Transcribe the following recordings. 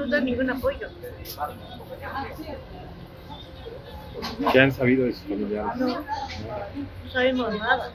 nos dan ningún apoyo. ¿Qué han sabido de sus familiares? No, no sabemos nada.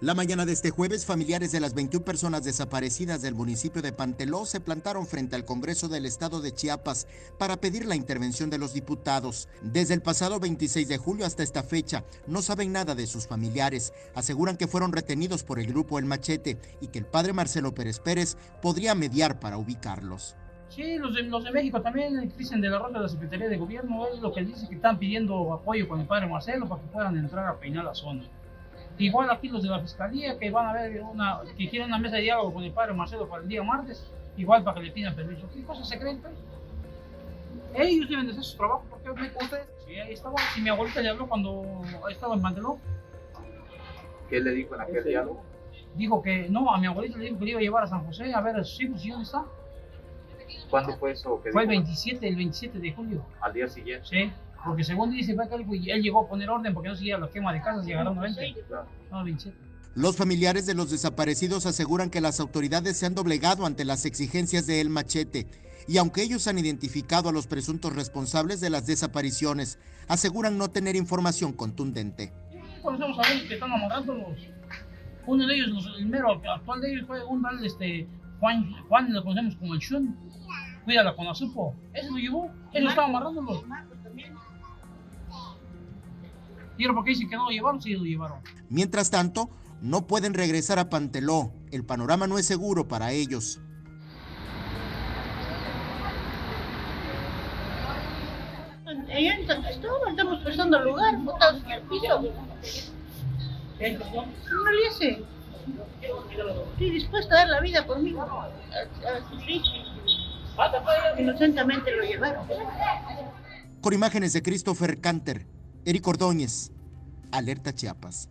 La mañana de este jueves, familiares de las 21 personas desaparecidas del municipio de Panteló se plantaron frente al Congreso del Estado de Chiapas para pedir la intervención de los diputados. Desde el pasado 26 de julio hasta esta fecha, no saben nada de sus familiares. Aseguran que fueron retenidos por el grupo El Machete y que el padre Marcelo Pérez Pérez podría mediar para ubicarlos. Sí, los de, los de México también, dicen de la Rosa de la Secretaría de Gobierno, es lo que dice que están pidiendo apoyo con el padre Marcelo para que puedan entrar a peinar la zona. Igual aquí los de la Fiscalía que van a ver una, que quieren una mesa de diálogo con el padre Marcelo para el día martes, igual para que le pidan permiso. ¿Qué cosas se creen? pues? Ellos deben de hacer su trabajo, porque me conté, sí, ahí estaba, si mi abuelita le habló cuando estaba en Manteló, ¿Qué le dijo en aquel diálogo? dijo que no, a mi abuelita le dijo que le iba a llevar a San José a ver a sus hijos y dónde está. ¿Cuándo fue eso? Fue el dijo? 27, el 27 de julio. Al día siguiente. Sí, porque según dice fue que él, llegó a poner orden porque no seguía la quema de casas y agarraron 20. Claro. No, 27. Los familiares de los desaparecidos aseguran que las autoridades se han doblegado ante las exigencias de El Machete y aunque ellos han identificado a los presuntos responsables de las desapariciones, aseguran no tener información contundente. Conocemos a ellos que están amarrándolos. Uno de ellos, los- el mero actual de ellos fue un tal este, Juan, Juan, lo conocemos como el Shun. Cuídala con la supo. Ese lo llevó, ellos estaban amarrándolos. Y ahora porque dicen que no lo llevaron, sí lo llevaron. Mientras tanto, no pueden regresar a Panteló. El panorama no es seguro para ellos. Allá en San Cristóbal estamos pasando el lugar, botados en el piso. No le hace. Estoy dispuesta a dar la vida por mí. A, a sufrir. Inocentemente lo llevaron. Con imágenes de Christopher Canter, Eric Ordóñez, Alerta Chiapas.